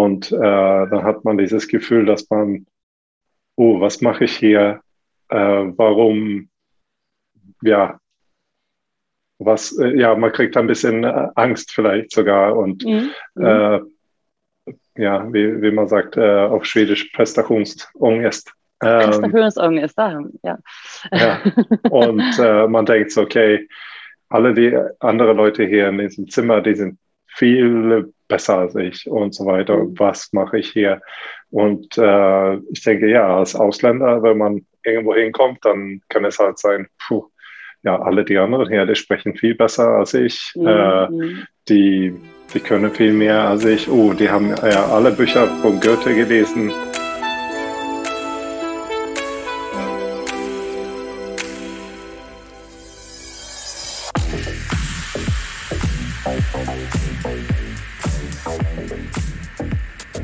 Und äh, dann hat man dieses Gefühl, dass man, oh, was mache ich hier? Äh, warum, ja, was, äh, ja, man kriegt ein bisschen äh, Angst vielleicht sogar und mhm. äh, ja, wie, wie man sagt äh, auf Schwedisch, Prestationsångest. Ähm, Prestationsångest, ja. ja. Und äh, man denkt so, okay, alle die anderen Leute hier in diesem Zimmer, die sind viel besser als ich und so weiter. Mhm. was mache ich hier? Und äh, ich denke, ja, als Ausländer, wenn man irgendwo hinkommt, dann kann es halt sein, puh, ja, alle die anderen hier, die sprechen viel besser als ich. Mhm. Äh, die, die können viel mehr als ich. Oh, die haben ja alle Bücher von Goethe gelesen.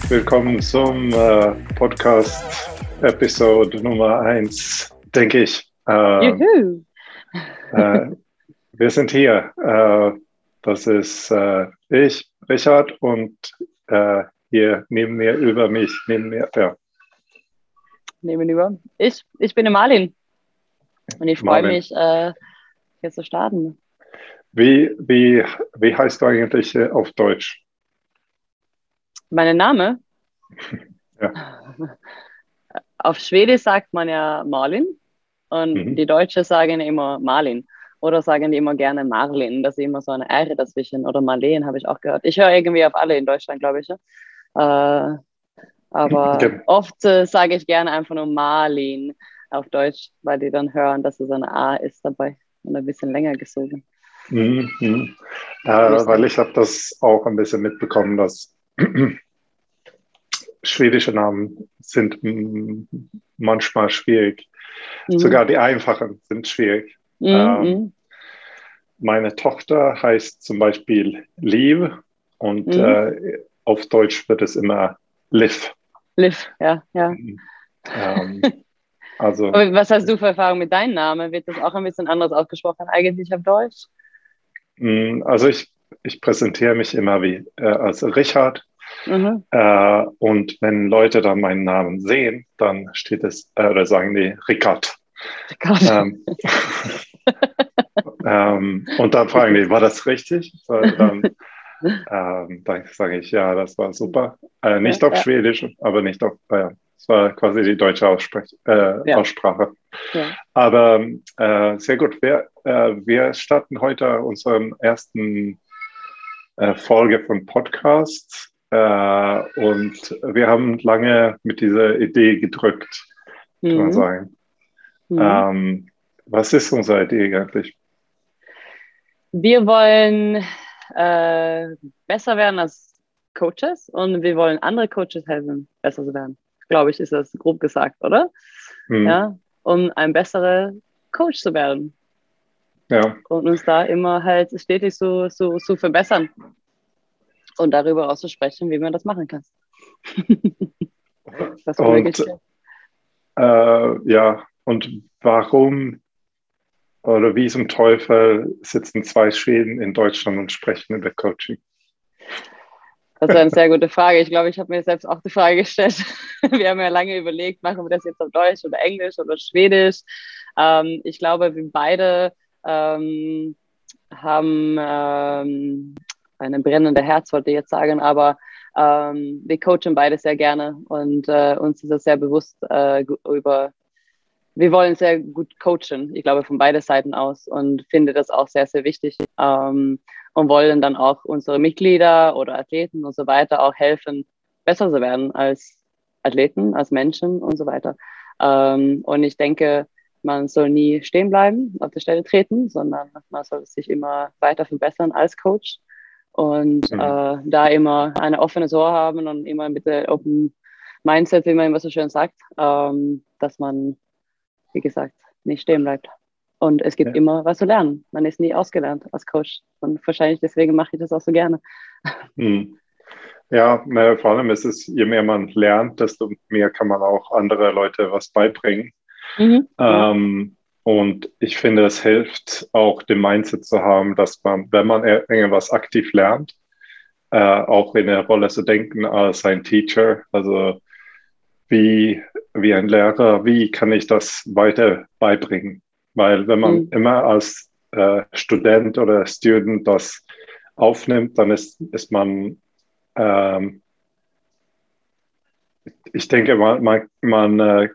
Willkommen zum äh, Podcast Episode Nummer 1, denke ich. Äh, Juhu. Äh, wir sind hier. Äh, das ist äh, ich, Richard, und äh, hier neben mir, über mich, neben mir, ja. Nebenüber. Ich, ich bin Marlin. Und ich freue mich, äh, hier zu starten. Wie, wie, wie heißt du eigentlich auf Deutsch? Mein Name? ja. Auf Schwedisch sagt man ja Marlin. Und mhm. die Deutschen sagen immer Marlin. Oder sagen die immer gerne Marlin. Das ist immer so eine R dazwischen. Oder Marleen habe ich auch gehört. Ich höre irgendwie auf alle in Deutschland, glaube ich. Ja. Äh, aber okay. oft äh, sage ich gerne einfach nur Marlin auf Deutsch, weil die dann hören, dass es eine A ist dabei und ein bisschen länger gesogen. Mhm. mhm. Äh, weil ich habe das auch ein bisschen mitbekommen, dass schwedische Namen sind manchmal schwierig. Mhm. Sogar die einfachen sind schwierig. Mhm. Ähm, meine Tochter heißt zum Beispiel Liv und mhm. äh, auf Deutsch wird es immer Liv. Liv, ja, ja. Ähm, also, was hast du für Erfahrung mit deinem Namen? Wird das auch ein bisschen anders ausgesprochen eigentlich auf Deutsch? Mm, also ich, ich präsentiere mich immer wie äh, als Richard Mhm. Äh, und wenn Leute dann meinen Namen sehen, dann steht es, äh, oder sagen die Rickard. Rickard. Ähm, ähm, und dann fragen die, war das richtig? Dann, ähm, dann sage ich, ja, das war super. Äh, nicht ja, auf ja. Schwedisch, aber nicht auf, äh, das war quasi die deutsche Aussprech äh, ja. Aussprache. Aber äh, sehr gut. Wir, äh, wir starten heute unseren ersten Folge von Podcast. Äh, und wir haben lange mit dieser Idee gedrückt, mhm. kann man mhm. sagen. Mhm. Ähm, was ist unsere Idee eigentlich? Wir wollen äh, besser werden als Coaches und wir wollen andere Coaches helfen, besser zu werden. Glaube ich, ist das grob gesagt, oder? Mhm. Ja, um ein besserer Coach zu werden. Ja. Und uns da immer halt stetig so, so, so verbessern und darüber auszusprechen, wie man das machen kann. das und, äh, ja, und warum oder wie zum Teufel sitzen zwei Schweden in Deutschland und sprechen über Coaching? Das ist eine sehr gute Frage. Ich glaube, ich habe mir selbst auch die Frage gestellt. Wir haben ja lange überlegt, machen wir das jetzt auf Deutsch oder Englisch oder Schwedisch. Ähm, ich glaube, wir beide ähm, haben ähm, eine brennende Herz, wollte ich jetzt sagen, aber ähm, wir coachen beide sehr gerne und äh, uns ist das sehr bewusst äh, über, wir wollen sehr gut coachen, ich glaube von beiden Seiten aus und finde das auch sehr, sehr wichtig ähm, und wollen dann auch unsere Mitglieder oder Athleten und so weiter auch helfen, besser zu werden als Athleten, als Menschen und so weiter. Ähm, und ich denke, man soll nie stehen bleiben, auf der Stelle treten, sondern man soll sich immer weiter verbessern als Coach und mhm. äh, da immer eine offene Ohr haben und immer mit der Open Mindset, wie man immer so schön sagt, ähm, dass man, wie gesagt, nicht stehen bleibt. Und es gibt ja. immer was zu lernen. Man ist nie ausgelernt als Coach. Und wahrscheinlich deswegen mache ich das auch so gerne. Mhm. Ja, vor allem ist es, je mehr man lernt, desto mehr kann man auch andere Leute was beibringen. Mhm. Ähm, und ich finde, es hilft auch, den Mindset zu haben, dass man, wenn man irgendwas aktiv lernt, äh, auch in der Rolle zu denken als ein Teacher. Also wie, wie ein Lehrer, wie kann ich das weiter beibringen? Weil wenn man mhm. immer als äh, Student oder Student das aufnimmt, dann ist, ist man, ähm, ich denke, man, man, man äh,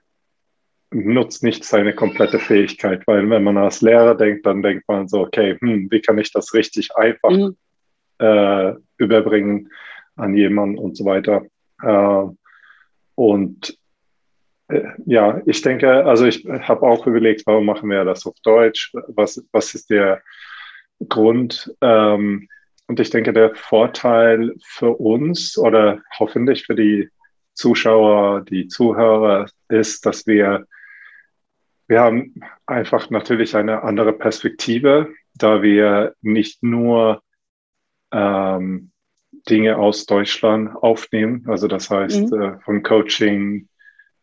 nutzt nicht seine komplette Fähigkeit, weil wenn man als Lehrer denkt, dann denkt man so, okay, hm, wie kann ich das richtig einfach mhm. äh, überbringen an jemanden und so weiter. Äh, und äh, ja, ich denke, also ich habe auch überlegt, warum machen wir das auf Deutsch? Was, was ist der Grund? Ähm, und ich denke, der Vorteil für uns oder hoffentlich für die Zuschauer, die Zuhörer ist, dass wir wir haben einfach natürlich eine andere Perspektive, da wir nicht nur ähm, Dinge aus Deutschland aufnehmen, also das heißt mhm. äh, von Coaching,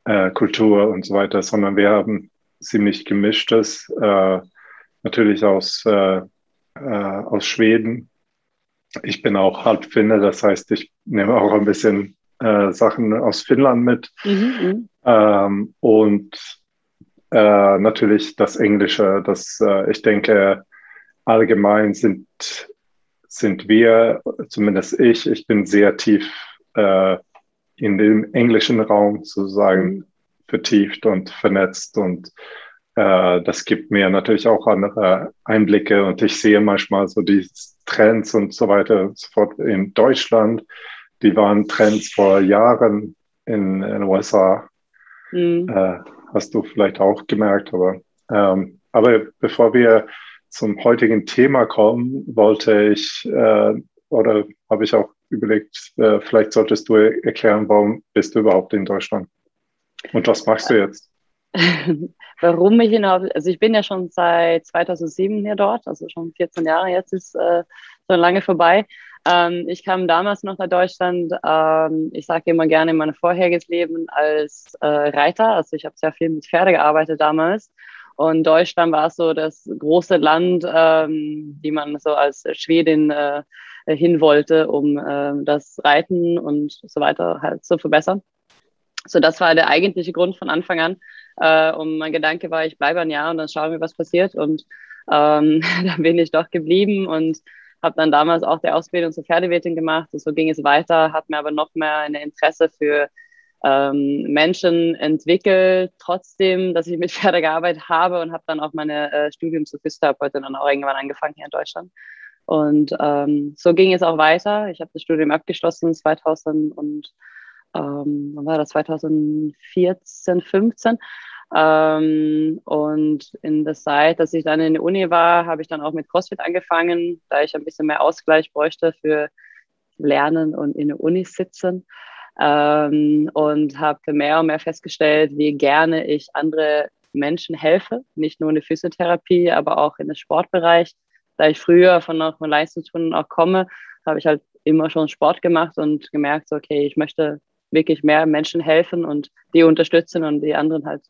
äh, Kultur und so weiter, sondern wir haben ziemlich gemischtes, äh, natürlich aus, äh, äh, aus Schweden. Ich bin auch halb Finne, das heißt, ich nehme auch ein bisschen äh, Sachen aus Finnland mit. Mhm. mhm. Ähm, und äh, natürlich das Englische, das äh, ich denke, allgemein sind, sind wir, zumindest ich, ich bin sehr tief äh, in dem englischen Raum sozusagen mhm. vertieft und vernetzt und äh, das gibt mir natürlich auch andere Einblicke und ich sehe manchmal so die Trends und so weiter sofort in Deutschland. Die waren Trends vor Jahren in, in den USA. Mhm. Hast du vielleicht auch gemerkt. Aber, ähm, aber bevor wir zum heutigen Thema kommen, wollte ich äh, oder habe ich auch überlegt, äh, vielleicht solltest du erklären, warum bist du überhaupt in Deutschland und was machst du jetzt? warum ich hinaus, also ich bin ja schon seit 2007 hier dort, also schon 14 Jahre jetzt ist äh, schon lange vorbei. Ähm, ich kam damals noch nach Deutschland, ähm, ich sage immer gerne in mein vorheriges Leben als äh, Reiter, also ich habe sehr viel mit Pferde gearbeitet damals. Und Deutschland war so das große Land, ähm, die man so als Schwedin äh, hin wollte, um äh, das Reiten und so weiter halt zu verbessern. So, das war der eigentliche Grund von Anfang an. Äh, und mein Gedanke war, ich bleibe ein Jahr und dann schauen wir, was passiert. Und ähm, dann bin ich doch geblieben und habe dann damals auch die Ausbildung zur Pferdewirtin gemacht. Und so ging es weiter, hat mir aber noch mehr ein Interesse für ähm, Menschen entwickelt, trotzdem, dass ich mit Pferde gearbeitet habe und habe dann auch meine äh, Studium zur Physiotherapeutin dann auch irgendwann angefangen hier in Deutschland. Und ähm, so ging es auch weiter. Ich habe das Studium abgeschlossen 2000 und ähm, wann war das 2014, 15 ähm, und in der Zeit, dass ich dann in der Uni war, habe ich dann auch mit CrossFit angefangen, da ich ein bisschen mehr Ausgleich bräuchte für Lernen und in der Uni sitzen. Ähm, und habe mehr und mehr festgestellt, wie gerne ich andere Menschen helfe, nicht nur in der Physiotherapie, aber auch in den Sportbereich. Da ich früher von noch Leistungsstunden auch komme, habe ich halt immer schon Sport gemacht und gemerkt, okay, ich möchte wirklich mehr Menschen helfen und die unterstützen und die anderen halt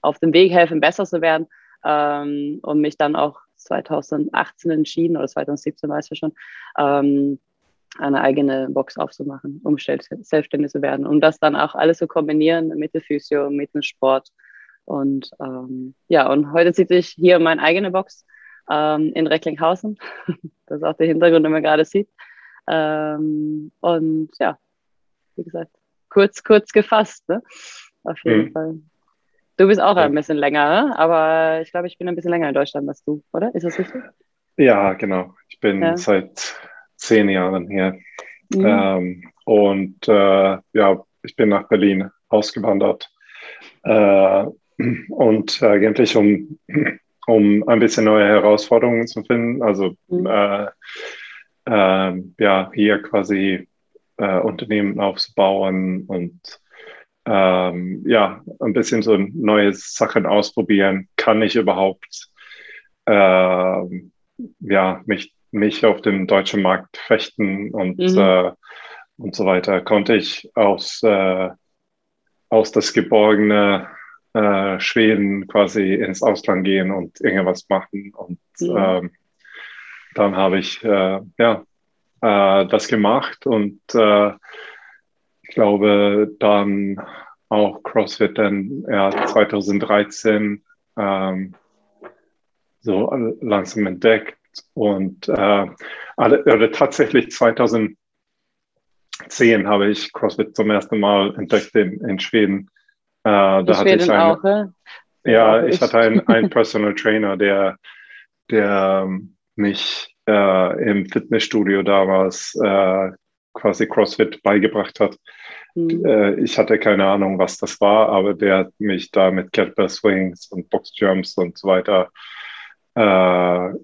auf dem Weg helfen, besser zu werden. Ähm, und mich dann auch 2018 entschieden, oder 2017 weiß ich schon, ähm, eine eigene Box aufzumachen, um selbstständig zu werden. Um das dann auch alles zu kombinieren mit der Physio, mit dem Sport. Und ähm, ja, und heute sitze ich hier meine eigene Box ähm, in Recklinghausen. das ist auch der Hintergrund, den man gerade sieht. Ähm, und ja, wie gesagt, kurz, kurz gefasst, ne? Auf jeden mhm. Fall. Du bist auch ja. ein bisschen länger, ne? aber ich glaube, ich bin ein bisschen länger in Deutschland als du, oder? Ist das richtig? Ja, genau. Ich bin ja. seit zehn Jahren hier. Mhm. Ähm, und äh, ja, ich bin nach Berlin ausgewandert. Äh, und eigentlich, um, um ein bisschen neue Herausforderungen zu finden. Also mhm. äh, äh ja, hier quasi äh, Unternehmen aufzubauen und ähm, ja, ein bisschen so neue Sachen ausprobieren. Kann ich überhaupt äh, ja, mich, mich auf dem deutschen Markt fechten und, mhm. äh, und so weiter? Konnte ich aus, äh, aus das geborgene äh, Schweden quasi ins Ausland gehen und irgendwas machen? Und mhm. ähm, dann habe ich äh, ja äh, das gemacht und äh, ich glaube dann auch CrossFit dann ja, 2013 ähm, so langsam entdeckt und äh, alle, oder tatsächlich 2010 habe ich CrossFit zum ersten Mal entdeckt in, in Schweden. Äh, da in hatte Schweden ich eine, auch, ne? Ja, ich, ich hatte einen, einen Personal Trainer, der, der ähm, mich äh, im Fitnessstudio damals äh, quasi CrossFit beigebracht hat. Mhm. Ich hatte keine Ahnung, was das war, aber der hat mich da mit Kettlebell Swings und Boxjumps und so weiter äh,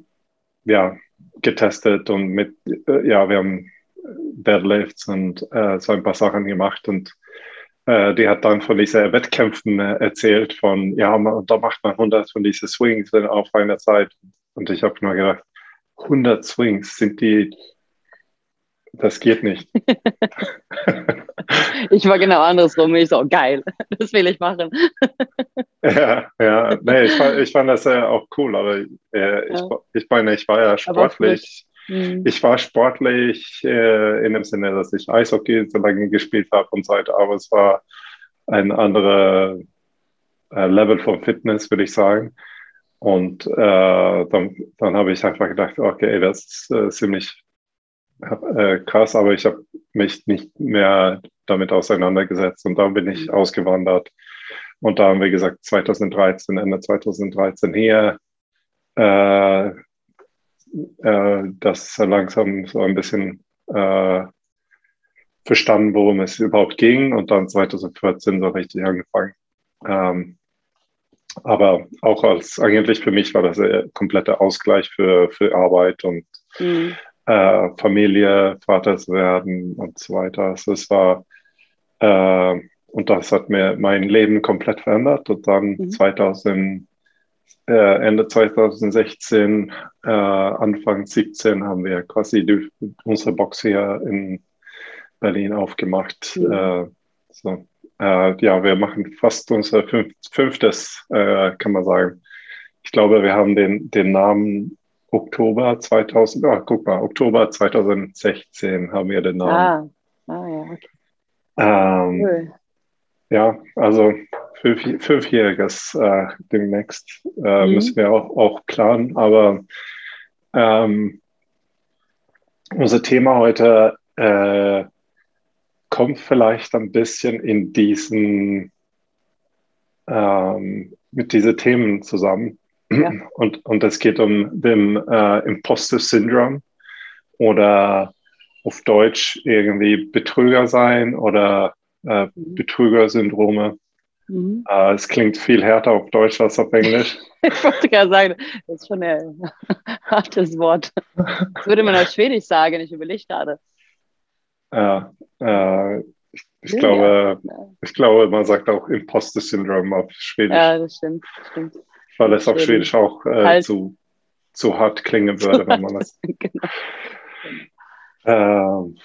ja, getestet und mit, äh, ja, wir haben Deadlifts und äh, so ein paar Sachen gemacht und äh, die hat dann von diesen Wettkämpfen äh, erzählt von, ja, man, da macht man 100 von diesen Swings auf einer Zeit und ich habe nur gedacht, 100 Swings sind die, das geht nicht. ich war genau andersrum. Ich so, geil, das will ich machen. ja, ja, nee, ich fand, ich fand das ja auch cool, aber äh, ja. ich, ich meine, ich war ja sportlich. Mhm. Ich war sportlich äh, in dem Sinne, dass ich Eishockey so lange gespielt habe und so weiter, aber es war ein anderer äh, Level von Fitness, würde ich sagen. Und äh, dann, dann habe ich einfach gedacht, okay, das ist äh, ziemlich äh, krass, aber ich habe mich nicht mehr damit auseinandergesetzt und dann bin ich mhm. ausgewandert. Und da haben wir gesagt, 2013, Ende 2013 hier, äh, äh, das langsam so ein bisschen äh, verstanden, worum es überhaupt ging und dann 2014 so richtig angefangen. Ähm, aber auch als eigentlich für mich war das ein kompletter Ausgleich für, für Arbeit und mhm. Äh, Familie, Vaters werden und so weiter. Also es war äh, und das hat mir mein Leben komplett verändert. Und dann mhm. 2000, äh, Ende 2016, äh, Anfang 17 haben wir quasi die, unsere Box hier in Berlin aufgemacht. Mhm. Äh, so. Äh, ja, wir machen fast unser fünf, fünftes, kann man sagen. Ich glaube, wir haben den, den Namen Oktober 2000, oh, guck mal, Oktober 2016 haben wir den Namen. Ah, ah ja, okay. Ähm, cool. Ja, also fünf, fünfjähriges äh, demnächst äh, mhm. müssen wir auch, auch planen, aber ähm, unser Thema heute äh, kommt vielleicht ein bisschen in diesen, ähm, mit diesen Themen zusammen. Ja. Und, und es geht um den äh, Imposter Syndrome oder auf Deutsch irgendwie Betrüger sein oder äh, mhm. Betrügersyndrome. Mhm. Äh, es klingt viel härter auf Deutsch als auf Englisch. ich wollte gerade sagen, das ist schon ein hartes Wort. Das würde man auf Schwedisch sagen, ich überlege gerade. Ja, äh, ich, ich, glaube, ich glaube, man sagt auch Imposter-Syndrom auf Schwedisch. Ja, das stimmt. stimmt. Weil es auf Schwedisch auch äh, halt. zu, zu hart klingen würde, wenn man das. genau. Ähm,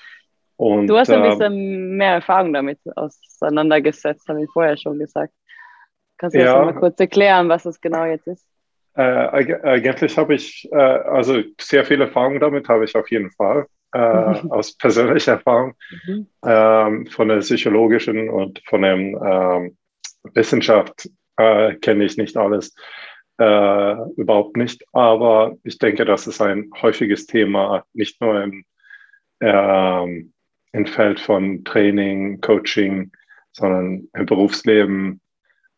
und, du hast ein bisschen ähm, mehr Erfahrung damit auseinandergesetzt, habe ich vorher schon gesagt. Kannst du ja, das mal kurz erklären, was das genau jetzt ist? Äh, eigentlich habe ich, äh, also sehr viel Erfahrung damit habe ich auf jeden Fall. Äh, mhm. aus persönlicher Erfahrung, mhm. ähm, von der psychologischen und von der ähm, Wissenschaft äh, kenne ich nicht alles, äh, überhaupt nicht. Aber ich denke, das ist ein häufiges Thema, nicht nur im, ähm, im Feld von Training, Coaching, sondern im Berufsleben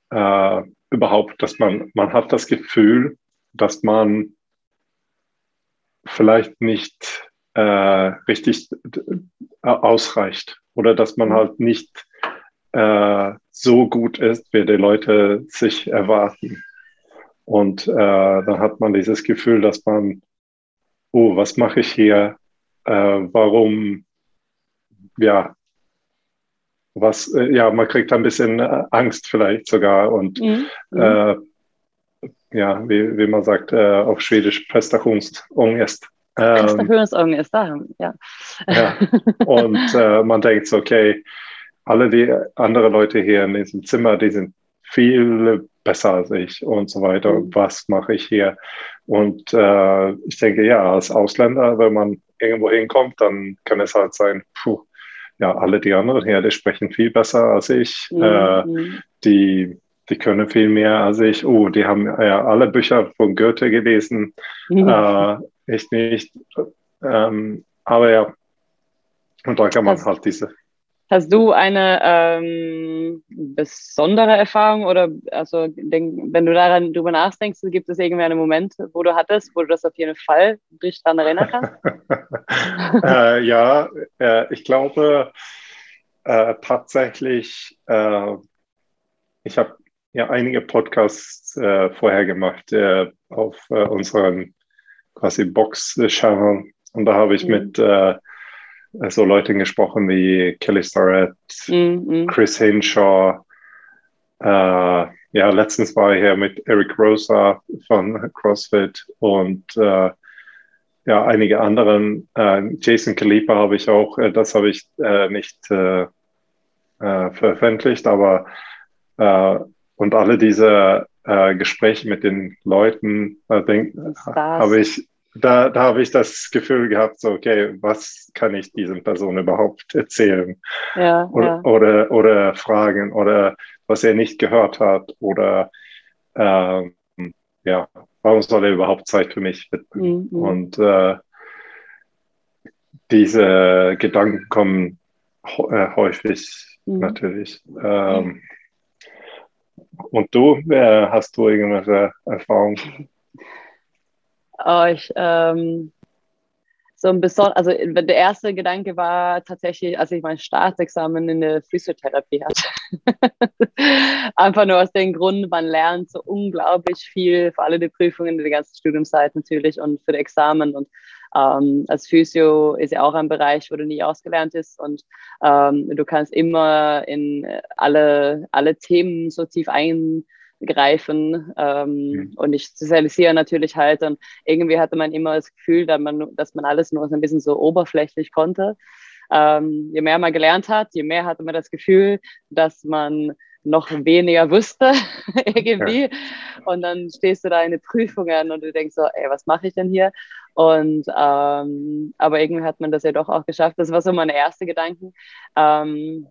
äh, überhaupt, dass man, man hat das Gefühl, dass man vielleicht nicht äh, richtig äh, ausreicht oder dass man halt nicht äh, so gut ist, wie die Leute sich erwarten. Und äh, dann hat man dieses Gefühl, dass man, oh, was mache ich hier? Äh, warum, ja, was, äh, ja, man kriegt ein bisschen Angst vielleicht sogar und mhm. äh, ja, wie, wie man sagt äh, auf Schwedisch. Prestationsångest, ähm, ja. ja. Und äh, man denkt, okay, alle die anderen Leute hier in diesem Zimmer, die sind viel besser als ich und so weiter. Mhm. Was mache ich hier? Und äh, ich denke, ja, als Ausländer, wenn man irgendwo hinkommt, dann kann es halt sein, puh, ja, alle die anderen hier, die sprechen viel besser als ich, mhm. äh, die, die können viel mehr als ich, oh, die haben ja alle Bücher von Goethe gelesen, mhm. äh, ich nicht, ähm, aber ja, und da kann man halt diese Hast du eine ähm, besondere Erfahrung oder also denk, wenn du daran drüber nachdenkst, gibt es irgendwie einen Moment, wo du hattest, wo du das auf jeden Fall dich daran erinnern kannst? äh, ja, äh, ich glaube äh, tatsächlich, äh, ich habe ja einige Podcasts äh, vorher gemacht äh, auf unseren quasi Box-Channel und da habe ich mhm. mit so Leuten gesprochen wie Kelly Starrett, mhm. Chris Hinshaw. Äh, ja, letztens war ich hier mit Eric Rosa von CrossFit und äh, ja, einige anderen. Äh, Jason Kalipa habe ich auch, äh, das habe ich äh, nicht äh, veröffentlicht, aber und alle diese Gespräche mit den Leuten, habe ich da, da habe ich das Gefühl gehabt, so, okay, was kann ich diesen Person überhaupt erzählen? Ja, oder, ja. oder, oder fragen oder was er nicht gehört hat oder ähm, ja, warum soll er überhaupt Zeit für mich widmen? Mhm. Und äh, diese Gedanken kommen äh, häufig mhm. natürlich. Ähm, und du, äh, hast du irgendwelche Erfahrungen? Ich, ähm, so ein besonders, also der erste Gedanke war tatsächlich, als ich mein Staatsexamen in der Physiotherapie hatte. Einfach nur aus dem Grund, man lernt so unglaublich viel für alle die Prüfungen, die ganze Studiumszeit natürlich und für die Examen. Und ähm, als Physio ist ja auch ein Bereich, wo du nie ausgelernt bist und ähm, du kannst immer in alle, alle Themen so tief ein greifen. Ähm, mhm. Und ich sozialisiere natürlich halt. Und irgendwie hatte man immer das Gefühl, dass man, dass man alles nur so ein bisschen so oberflächlich konnte. Ähm, je mehr man gelernt hat, je mehr hatte man das Gefühl, dass man noch weniger wusste irgendwie. Ja. Und dann stehst du da in den Prüfungen und du denkst so, ey, was mache ich denn hier? Und ähm, aber irgendwie hat man das ja doch auch geschafft. Das war so meine erste Gedanken. Ähm,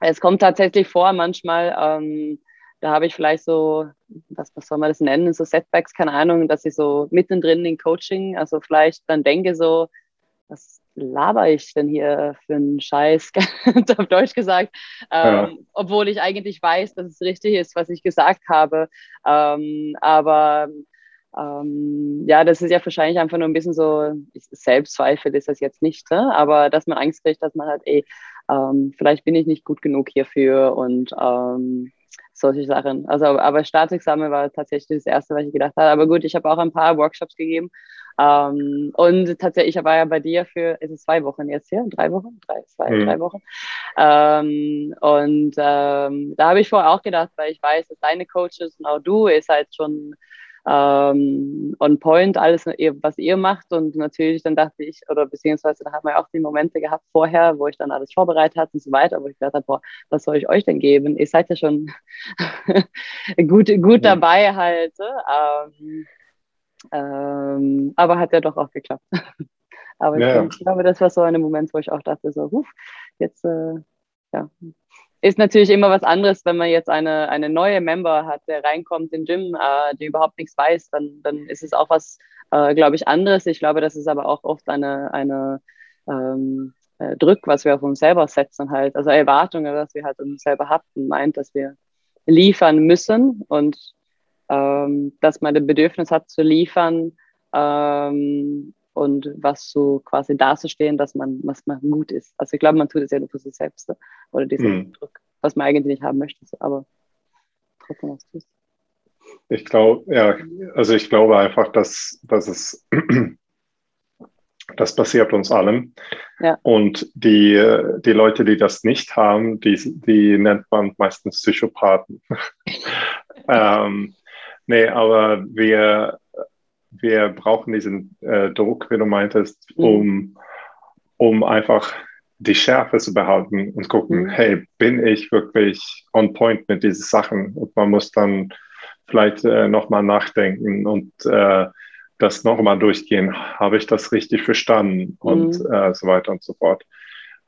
es kommt tatsächlich vor, manchmal, ähm, da habe ich vielleicht so, was, was soll man das nennen, so Setbacks, keine Ahnung, dass ich so mittendrin in Coaching, also vielleicht dann denke so, was laber ich denn hier für einen Scheiß, auf Deutsch gesagt, ähm, ja. obwohl ich eigentlich weiß, dass es richtig ist, was ich gesagt habe. Ähm, aber ähm, ja, das ist ja wahrscheinlich einfach nur ein bisschen so, Selbstzweifel ist das jetzt nicht, ne? aber dass man Angst kriegt, dass man halt, ey, ähm, vielleicht bin ich nicht gut genug hierfür und ähm, solche Sachen. Also, aber Staatsexamen war tatsächlich das Erste, was ich gedacht habe. Aber gut, ich habe auch ein paar Workshops gegeben. Ähm, und tatsächlich, ich war ja bei dir für, ist es zwei Wochen jetzt hier? Drei Wochen? Drei, zwei, mhm. drei Wochen. Ähm, und ähm, da habe ich vorher auch gedacht, weil ich weiß, dass deine Coaches und auch du ist halt schon ähm, on point, alles, was ihr macht. Und natürlich dann dachte ich, oder beziehungsweise da haben wir auch die Momente gehabt vorher, wo ich dann alles vorbereitet hatte und so weiter, wo ich gedacht habe, boah, was soll ich euch denn geben? Ihr seid ja schon gut, gut dabei halt. Ähm, ähm, aber hat ja doch auch geklappt. aber ja. ich, ich, glaube, das war so ein Moment, wo ich auch dachte, so, huf, jetzt, äh, ja, ist natürlich immer was anderes, wenn man jetzt eine, eine neue Member hat, der reinkommt in den Gym, äh, die überhaupt nichts weiß, dann, dann ist es auch was, äh, glaube ich, anderes. Ich glaube, das ist aber auch oft eine, eine ähm, äh, Druck, was wir auf uns selber setzen halt, also Erwartungen, was wir halt uns selber hatten, meint, dass wir liefern müssen und ähm, dass man das Bedürfnis hat zu liefern, ähm, und was so quasi dazustehen, dass man, was man gut ist. Also ich glaube, man tut es ja nur für sich selbst ne? oder diesen mhm. Druck, was man eigentlich nicht haben möchte, aber trotzdem was tust. Ich glaube, ja, also ich glaube einfach, dass, dass es das passiert uns allen. Ja. Und die, die Leute, die das nicht haben, die, die nennt man meistens Psychopathen. ähm, nee, aber wir, wir brauchen diesen äh, Druck, wie du meintest, mhm. um, um einfach die Schärfe zu behalten und gucken, mhm. hey, bin ich wirklich on point mit diesen Sachen? Und man muss dann vielleicht äh, nochmal nachdenken und äh, das nochmal durchgehen, habe ich das richtig verstanden und mhm. äh, so weiter und so fort.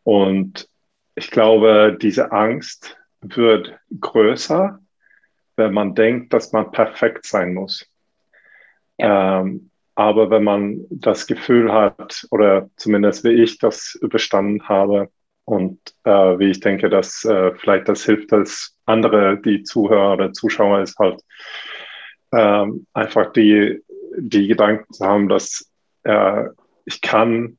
Und ich glaube, diese Angst wird größer, wenn man denkt, dass man perfekt sein muss. Ja. Ähm, aber wenn man das Gefühl hat, oder zumindest wie ich das überstanden habe und äh, wie ich denke, dass äh, vielleicht das hilft, dass andere, die Zuhörer oder Zuschauer, ist halt äh, einfach die, die Gedanken zu haben, dass äh, ich kann,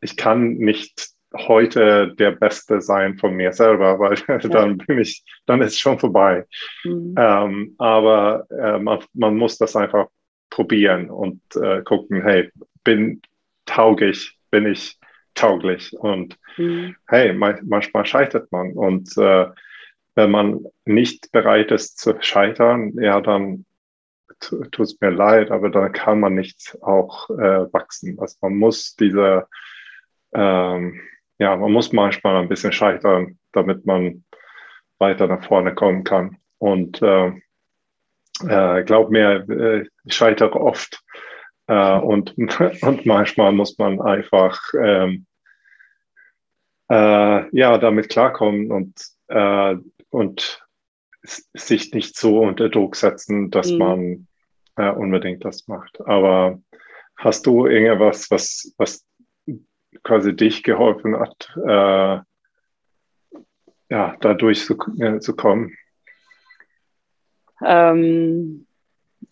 ich kann nicht heute der Beste sein von mir selber, weil ja. dann bin ich, dann ist es schon vorbei. Mhm. Ähm, aber äh, man, man muss das einfach probieren und äh, gucken, hey, bin tauglich, bin ich tauglich und mhm. hey, manchmal scheitert man und äh, wenn man nicht bereit ist zu scheitern, ja, dann tut es mir leid, aber dann kann man nicht auch äh, wachsen. Also man muss diese ähm, ja, man muss manchmal ein bisschen scheitern, damit man weiter nach vorne kommen kann. Und äh, äh, glaub mir, äh, ich scheitere oft. Äh, und, und manchmal muss man einfach ähm, äh, ja, damit klarkommen und, äh, und sich nicht so unter Druck setzen, dass mhm. man äh, unbedingt das macht. Aber hast du irgendwas, was, was quasi dich geholfen hat, ja, da durchzukommen? Ähm,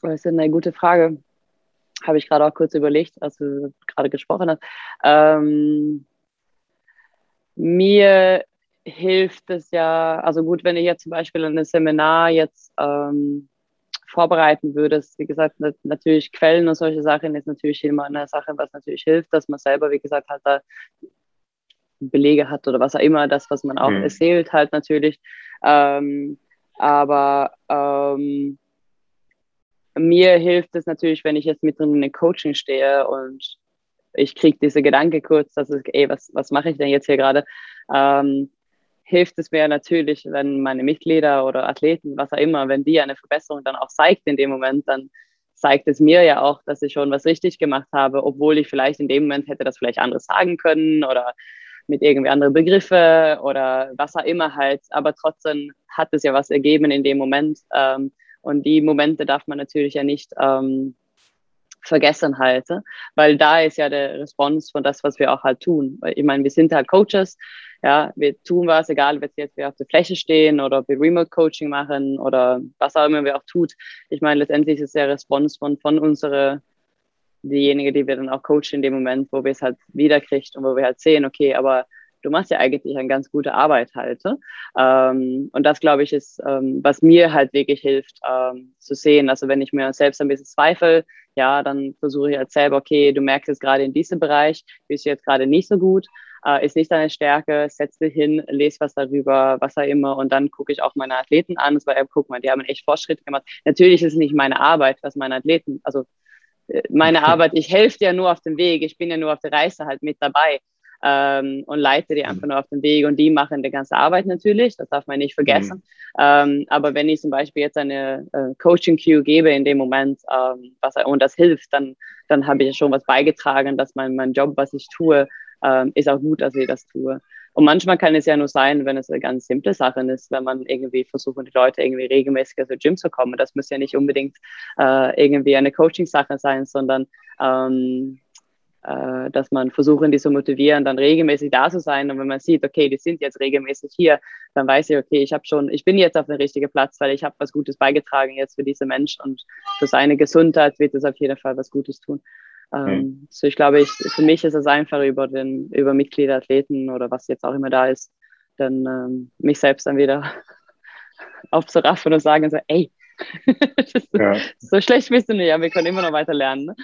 das ist eine gute Frage. Habe ich gerade auch kurz überlegt, als du gerade gesprochen hast. Ähm, mir hilft es ja, also gut, wenn ich jetzt zum Beispiel ein Seminar jetzt ähm, vorbereiten würdest. Wie gesagt, natürlich Quellen und solche Sachen ist natürlich immer eine Sache, was natürlich hilft, dass man selber, wie gesagt, halt da Belege hat oder was auch immer, das, was man auch mhm. erzählt, halt natürlich. Ähm, aber ähm, mir hilft es natürlich, wenn ich jetzt mit drin in einem Coaching stehe und ich kriege diese Gedanke kurz, dass ich, ey, was, was mache ich denn jetzt hier gerade? Ähm, hilft es mir natürlich, wenn meine Mitglieder oder Athleten, was auch immer, wenn die eine Verbesserung dann auch zeigt in dem Moment, dann zeigt es mir ja auch, dass ich schon was richtig gemacht habe, obwohl ich vielleicht in dem Moment hätte das vielleicht anderes sagen können oder mit irgendwie anderen Begriffe oder was auch immer halt. Aber trotzdem hat es ja was ergeben in dem Moment. Ähm, und die Momente darf man natürlich ja nicht ähm, vergessen halt, weil da ist ja der Response von das, was wir auch halt tun. Ich meine, wir sind halt Coaches, ja, wir tun was, egal, ob jetzt wir auf der Fläche stehen oder ob wir Remote Coaching machen oder was auch immer wir auch tut. Ich meine, letztendlich ist der Response von, von unserer, diejenige, die wir dann auch coachen in dem Moment, wo wir es halt wiederkriegt und wo wir halt sehen, okay, aber du machst ja eigentlich eine ganz gute Arbeit halt. Ähm, und das, glaube ich, ist, ähm, was mir halt wirklich hilft ähm, zu sehen. Also wenn ich mir selbst ein bisschen zweifle, ja, dann versuche ich halt selber, okay, du merkst es gerade in diesem Bereich, bist du jetzt gerade nicht so gut äh, ist nicht deine Stärke, setz dich hin, lese was darüber, was auch immer und dann gucke ich auch meine Athleten an, das war ja, guck mal, die haben echt Fortschritte gemacht. Natürlich ist es nicht meine Arbeit, was meine Athleten, also meine Arbeit, ich helfe dir nur auf dem Weg, ich bin ja nur auf der Reise halt mit dabei ähm, und leite die einfach nur auf den Weg und die machen die ganze Arbeit natürlich, das darf man nicht vergessen. Mhm. Ähm, aber wenn ich zum Beispiel jetzt eine äh, Coaching-Queue gebe in dem Moment ähm, was, und das hilft, dann, dann habe ich schon was beigetragen, dass mein, mein Job, was ich tue, ähm, ist auch gut, dass ich das tue. Und manchmal kann es ja nur sein, wenn es eine ganz simple Sache ist, wenn man irgendwie versucht, die Leute irgendwie regelmäßig aus dem Gym zu kommen. Das muss ja nicht unbedingt äh, irgendwie eine Coaching-Sache sein, sondern ähm, äh, dass man versuchen, die zu motivieren, dann regelmäßig da zu sein. Und wenn man sieht, okay, die sind jetzt regelmäßig hier, dann weiß ich, okay, ich habe schon, ich bin jetzt auf dem richtigen Platz, weil ich habe was Gutes beigetragen jetzt für diese Mensch und für seine Gesundheit wird es auf jeden Fall was Gutes tun. Mhm. So ich glaube, ich, für mich ist es einfach über den, über Mitglieder, Athleten oder was jetzt auch immer da ist, dann ähm, mich selbst dann wieder aufzuraffen und sagen so, ey, ja. so schlecht bist du nicht, aber wir können immer noch weiter lernen. Ne?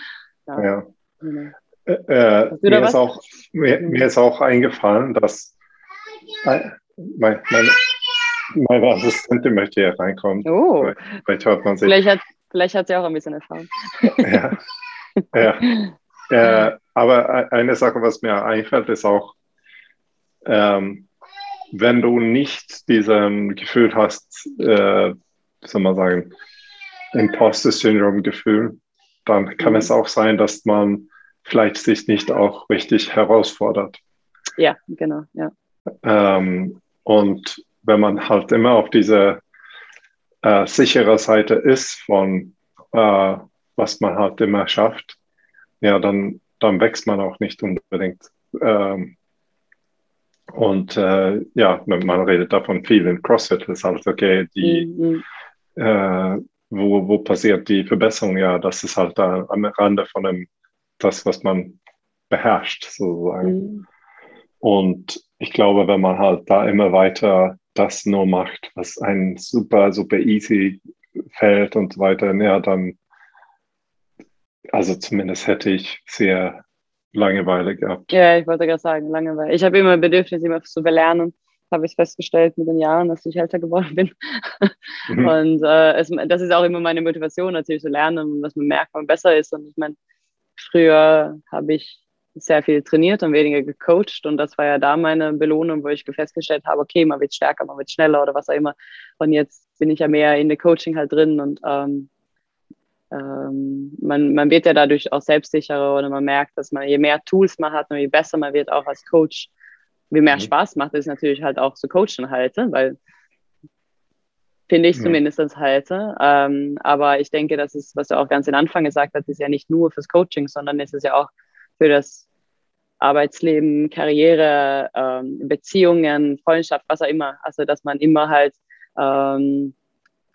Ja. ja. Mhm. Äh, äh mir, ist auch, mir, mhm. mir, ist auch eingefallen, dass mein, meine, meine Assistentin möchte hier reinkommen. Oh. Vielleicht hört man sich. Vielleicht hat, vielleicht hat sie auch ein bisschen Erfahrung. ja. ja. Äh, aber eine Sache, was mir einfällt, ist auch, ähm, wenn du nicht diesen Gefühl hast, äh, soll man sagen, Imposter-Syndrom-Gefühl, dann kann mhm. es auch sein, dass man vielleicht sich nicht auch richtig herausfordert. Ja, genau, ja. Ähm, und wenn man halt immer auf dieser äh, sichere Seite ist von äh, was man halt immer schafft, ja, dann, dann wächst man auch nicht unbedingt. Ähm, und äh, ja, man redet davon viel in CrossFit, ist halt okay, die, mhm. äh, wo, wo passiert die Verbesserung? Ja, das ist halt da am Rande von dem, das, was man beherrscht, sozusagen. Mhm. Und ich glaube, wenn man halt da immer weiter das nur macht, was ein super, super easy fällt und so weiter, ja, dann, also zumindest hätte ich sehr Langeweile gehabt. Ja, ich wollte gerade sagen, Langeweile. Ich habe immer Bedürfnis, immer zu belernen. Habe ich festgestellt mit den Jahren, dass ich älter geworden bin. Mhm. Und äh, es, das ist auch immer meine Motivation, natürlich zu lernen dass man merkt, man besser ist. Und ich meine, früher habe ich sehr viel trainiert und weniger gecoacht. Und das war ja da meine Belohnung, wo ich festgestellt habe, okay, man wird stärker, man wird schneller oder was auch immer. Und jetzt bin ich ja mehr in der Coaching halt drin und ähm, ähm, man, man wird ja dadurch auch selbstsicherer oder man merkt, dass man je mehr Tools man hat und je besser man wird auch als Coach, wie mehr mhm. Spaß macht es natürlich halt auch zu coachen halt, weil finde ich ja. zumindest das halt. Ähm, aber ich denke, das ist, was du auch ganz am Anfang gesagt hast, ist ja nicht nur fürs Coaching, sondern es ist ja auch für das Arbeitsleben, Karriere, ähm, Beziehungen, Freundschaft, was auch immer. Also, dass man immer halt ähm,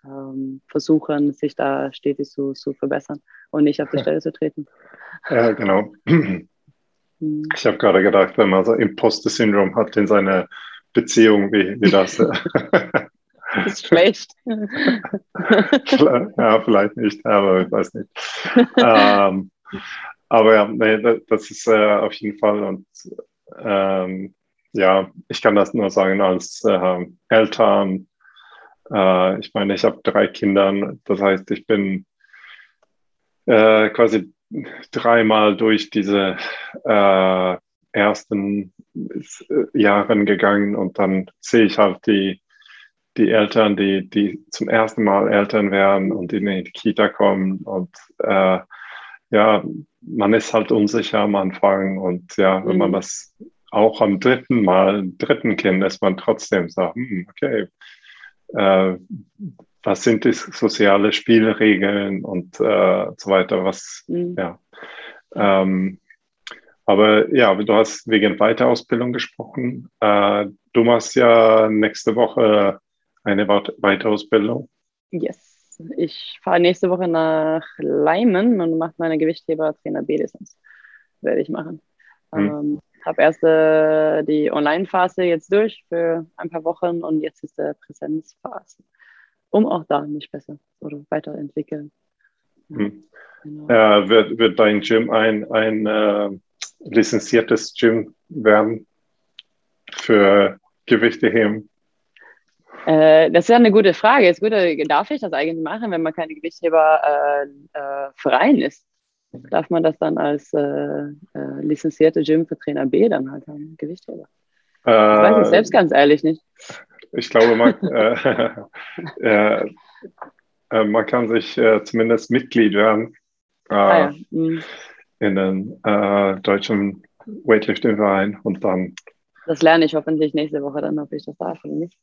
ähm, versuchen, sich da stetig zu, zu verbessern und nicht auf die Stelle zu treten. Ja, genau. Hm. Ich habe gerade gedacht, wenn man so Imposter-Syndrom hat in seiner Beziehung, wie, wie das. das ist schlecht. ja, vielleicht nicht, aber ich weiß nicht. ähm, aber ja, nee, das ist äh, auf jeden Fall und ähm, ja, ich kann das nur sagen als äh, Eltern. Äh, ich meine, ich habe drei Kinder, das heißt, ich bin äh, quasi dreimal durch diese äh, ersten äh, Jahren gegangen. Und dann sehe ich halt die, die Eltern, die, die zum ersten Mal Eltern werden und in die Kita kommen. Und äh, ja, man ist halt unsicher am Anfang. Und ja, wenn man mhm. das auch am dritten Mal, dritten Kind ist man trotzdem sagt, hm, okay, äh, was sind die soziale Spielregeln und äh, so weiter, was, mhm. ja. Ähm, aber ja, du hast wegen Weiterausbildung gesprochen. Äh, du machst ja nächste Woche eine Weiterausbildung. Yes ich fahre nächste Woche nach Leimen und mache meine Gewichtheber-Trainer B-Lizenz. Werde ich machen. Mhm. Ähm, habe erst äh, die Online-Phase jetzt durch für ein paar Wochen und jetzt ist der Präsenzphase, um auch da mich besser oder weiterentwickeln. Mhm. Genau. Äh, wird, wird dein Gym ein, ein äh, lizenziertes Gym werden für Gewichte heben? Äh, das ist ja eine gute Frage. Jetzt gute, darf ich das eigentlich machen, wenn man keine Gewichtheber-Verein äh, äh, ist? Darf man das dann als äh, äh, lizenzierte Gym für Trainer B dann halt haben, Gewichtheber? ich weiß es selbst ganz ehrlich nicht. Ich glaube, man, man kann sich zumindest Mitglied werden ah, ja. mhm. in den deutschen Weightlifting-Verein und dann das lerne ich hoffentlich nächste Woche dann, ob ich das darf oder nicht.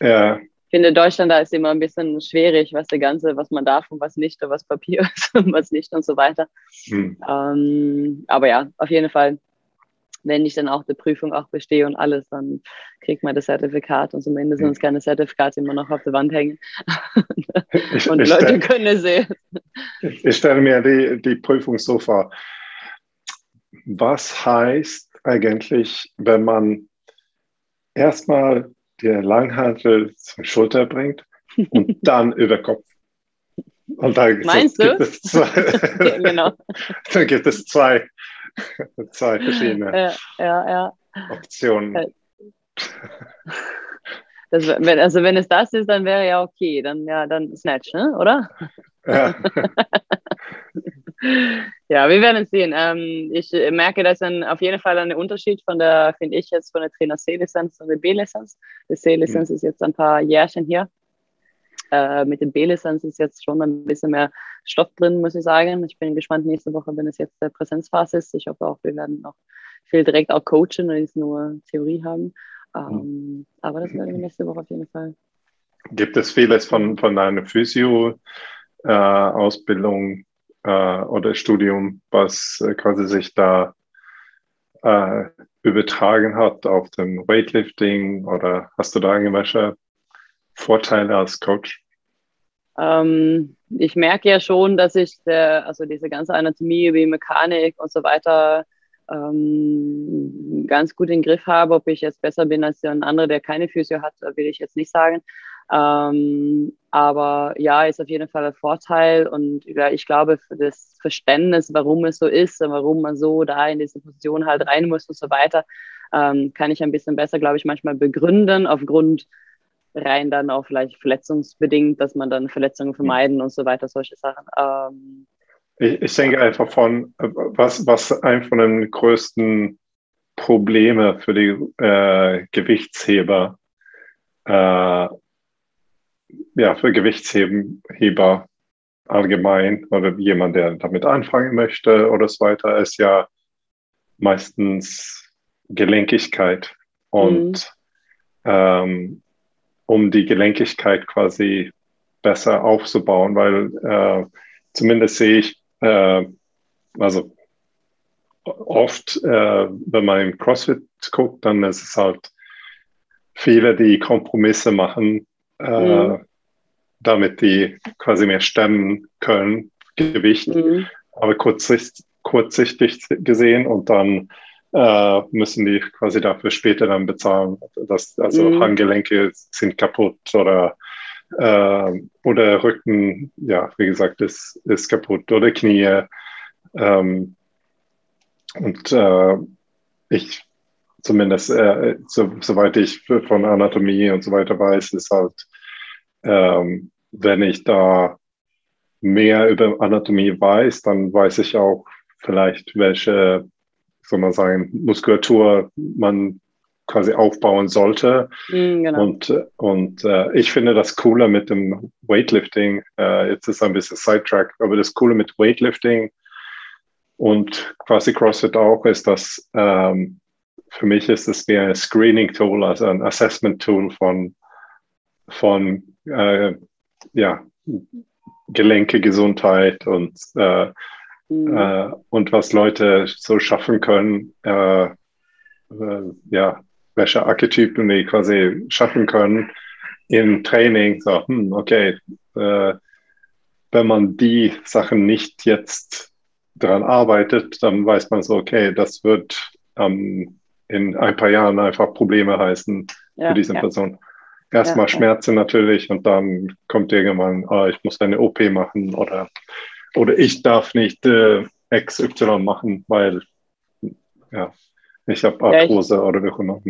Ja. Ich finde, Deutschland, da ist immer ein bisschen schwierig, was der Ganze, was man darf und was nicht, oder was Papier ist und was nicht und so weiter. Hm. Ähm, aber ja, auf jeden Fall, wenn ich dann auch die Prüfung auch bestehe und alles, dann kriegt man das Zertifikat und zumindest hm. keine Zertifikate immer noch auf der Wand hängen. und die Leute stell, können es sehen. Ich stelle mir die, die Prüfung so vor. Was heißt eigentlich, wenn man erstmal die Langhantel zur Schulter bringt und dann über Kopf. Und dann Meinst gibt du? Es zwei, genau. dann gibt es zwei, zwei verschiedene ja, ja, ja. Optionen. Das, wenn, also wenn es das ist, dann wäre ja okay, dann ja, dann Snatch, ne? oder? Ja. ja, wir werden es sehen. Ähm, ich merke, dass dann auf jeden Fall ein Unterschied von der, finde ich jetzt, von der Trainer C-Lizenz und der B-Lizenz. Die C-Lizenz mhm. ist jetzt ein paar Jährchen hier. Äh, mit dem B-Lizenz ist jetzt schon ein bisschen mehr Stoff drin, muss ich sagen. Ich bin gespannt nächste Woche, wenn es jetzt der Präsenzphase ist. Ich hoffe auch, wir werden noch viel direkt auch coachen und nicht nur Theorie haben. Ähm, mhm. Aber das werden wir nächste Woche auf jeden Fall. Gibt es vieles von, von deiner Physio-Ausbildung äh, oder Studium, was äh, quasi sich da äh, übertragen hat auf dem Weightlifting oder hast du da irgendwelche Vorteile als Coach? Ähm, ich merke ja schon, dass ich der, also diese ganze Anatomie wie Mechanik und so weiter ähm, ganz gut den Griff habe. Ob ich jetzt besser bin als ein anderer, der keine Physio hat, will ich jetzt nicht sagen. Ähm, aber ja, ist auf jeden Fall ein Vorteil. Und ja, ich glaube, für das Verständnis, warum es so ist und warum man so da in diese Position halt rein muss und so weiter, ähm, kann ich ein bisschen besser, glaube ich, manchmal begründen, aufgrund rein dann auch vielleicht verletzungsbedingt, dass man dann Verletzungen vermeiden und so weiter, solche Sachen. Ähm, ich, ich denke einfach von, was, was ein von den größten Probleme für die äh, Gewichtsheber äh, ja, für Gewichtsheber allgemein oder jemand, der damit anfangen möchte oder so weiter, ist ja meistens Gelenkigkeit. Und mhm. ähm, um die Gelenkigkeit quasi besser aufzubauen, weil äh, zumindest sehe ich, äh, also oft, äh, wenn man im CrossFit guckt, dann ist es halt viele, die Kompromisse machen, äh, mhm. damit die quasi mehr stemmen können, Gewicht, mhm. aber kurzsichtig, kurzsichtig gesehen und dann äh, müssen die quasi dafür später dann bezahlen. Das, also mhm. Handgelenke sind kaputt oder, äh, oder Rücken, ja, wie gesagt, ist, ist kaputt oder Knie. Ähm, und äh, ich zumindest, äh, so, soweit ich von Anatomie und so weiter weiß, ist halt, ähm, wenn ich da mehr über Anatomie weiß, dann weiß ich auch vielleicht, welche, soll man sagen, Muskulatur man quasi aufbauen sollte. Mm, genau. Und, und äh, ich finde das Coole mit dem Weightlifting, äh, jetzt ist ein bisschen Sidetrack, aber das Coole mit Weightlifting und quasi CrossFit auch ist, dass ähm, für mich ist es wie ein Screening-Tool, also ein Assessment-Tool von, von äh, ja, Gelenke, Gesundheit und, äh, mhm. äh, und was Leute so schaffen können, äh, äh, ja, welche Archetypen die quasi schaffen können im Training. So, hm, okay, äh, wenn man die Sachen nicht jetzt daran arbeitet, dann weiß man so, okay, das wird ähm, in ein paar Jahren einfach Probleme heißen ja, für diese ja. Person. Erstmal ja, Schmerzen natürlich und dann kommt irgendwann, oh, ich muss eine OP machen oder, oder ich darf nicht äh, XY machen, weil ja, ich habe Arthrose ich, oder wie auch immer.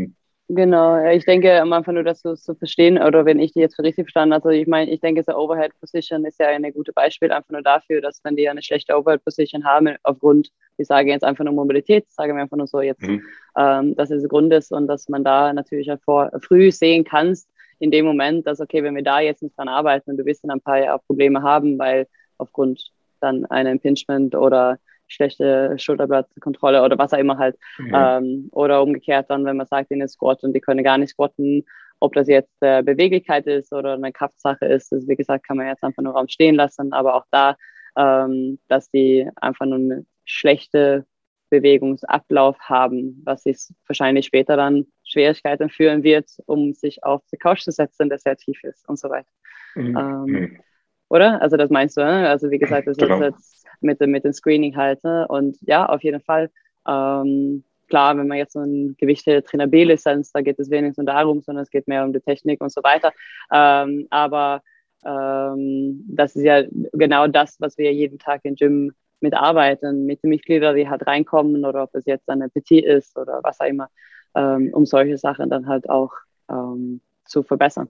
Genau, ich denke am Anfang nur, das so zu verstehen, oder wenn ich die jetzt für richtig verstanden habe, also ich meine, ich denke, so Overhead Position ist ja ein gutes Beispiel einfach nur dafür, dass wenn die eine schlechte Overhead Position haben, aufgrund, ich sage jetzt einfach nur Mobilität, sagen wir einfach nur so jetzt, mhm. ähm, dass es Grund ist und dass man da natürlich auch vor, früh sehen kannst, in dem Moment, dass, okay, wenn wir da jetzt nicht dran arbeiten und du wirst dann ein paar Jahre Probleme haben, weil aufgrund dann einer Impingement oder schlechte Schulterblattkontrolle oder was auch immer halt. Mhm. Ähm, oder umgekehrt dann, wenn man sagt, ihnen Squat und die können gar nicht squatten, ob das jetzt äh, Beweglichkeit ist oder eine Kraftsache ist, das, wie gesagt, kann man jetzt einfach nur Raum stehen lassen, aber auch da, ähm, dass die einfach nur eine schlechte Bewegungsablauf haben, was sich wahrscheinlich später dann Schwierigkeiten führen wird, um sich auf die Couch zu setzen, der sehr tief ist und so weiter. Mhm. Ähm, mhm. Oder? Also das meinst du, ne? Also wie gesagt, das genau. ist jetzt mit, mit dem Screening halt. Ne? Und ja, auf jeden Fall. Ähm, klar, wenn man jetzt so ein Gewichte-Trainer B-Lizenz, da geht es weniger nur darum, sondern es geht mehr um die Technik und so weiter. Ähm, aber ähm, das ist ja genau das, was wir jeden Tag im Gym mitarbeiten, mit den Mitgliedern, die halt reinkommen oder ob es jetzt eine Petit ist oder was auch immer, ähm, um solche Sachen dann halt auch ähm, zu verbessern.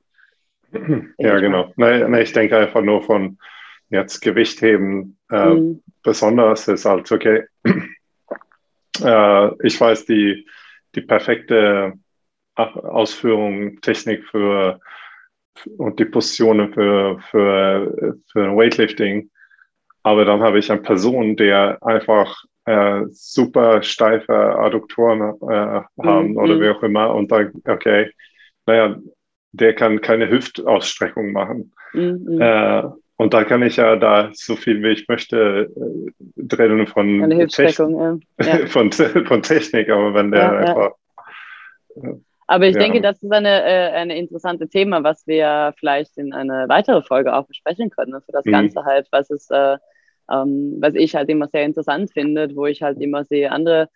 Ja, genau. Nein, ich denke einfach nur von, jetzt Gewicht heben äh, mhm. besonders ist halt, okay, äh, ich weiß die, die perfekte Ausführung, Technik für und die Positionen für, für, für Weightlifting. Aber dann habe ich eine Person, der einfach äh, super steife Adduktoren äh, haben mhm. oder wie auch immer und dann, okay, naja, der kann keine Hüftausstreckung machen. Mhm. Äh, und da kann ich ja da so viel wie ich möchte äh, drehen von, Techn ja. von, von Technik, aber wenn der ja, einfach. Ja. Aber ich denke, das ist eine, äh, eine interessante Thema, was wir vielleicht in eine weitere Folge auch besprechen können. Ne, für das mhm. Ganze halt, was ist, äh, ähm, was ich halt immer sehr interessant finde, wo ich halt immer sehe, andere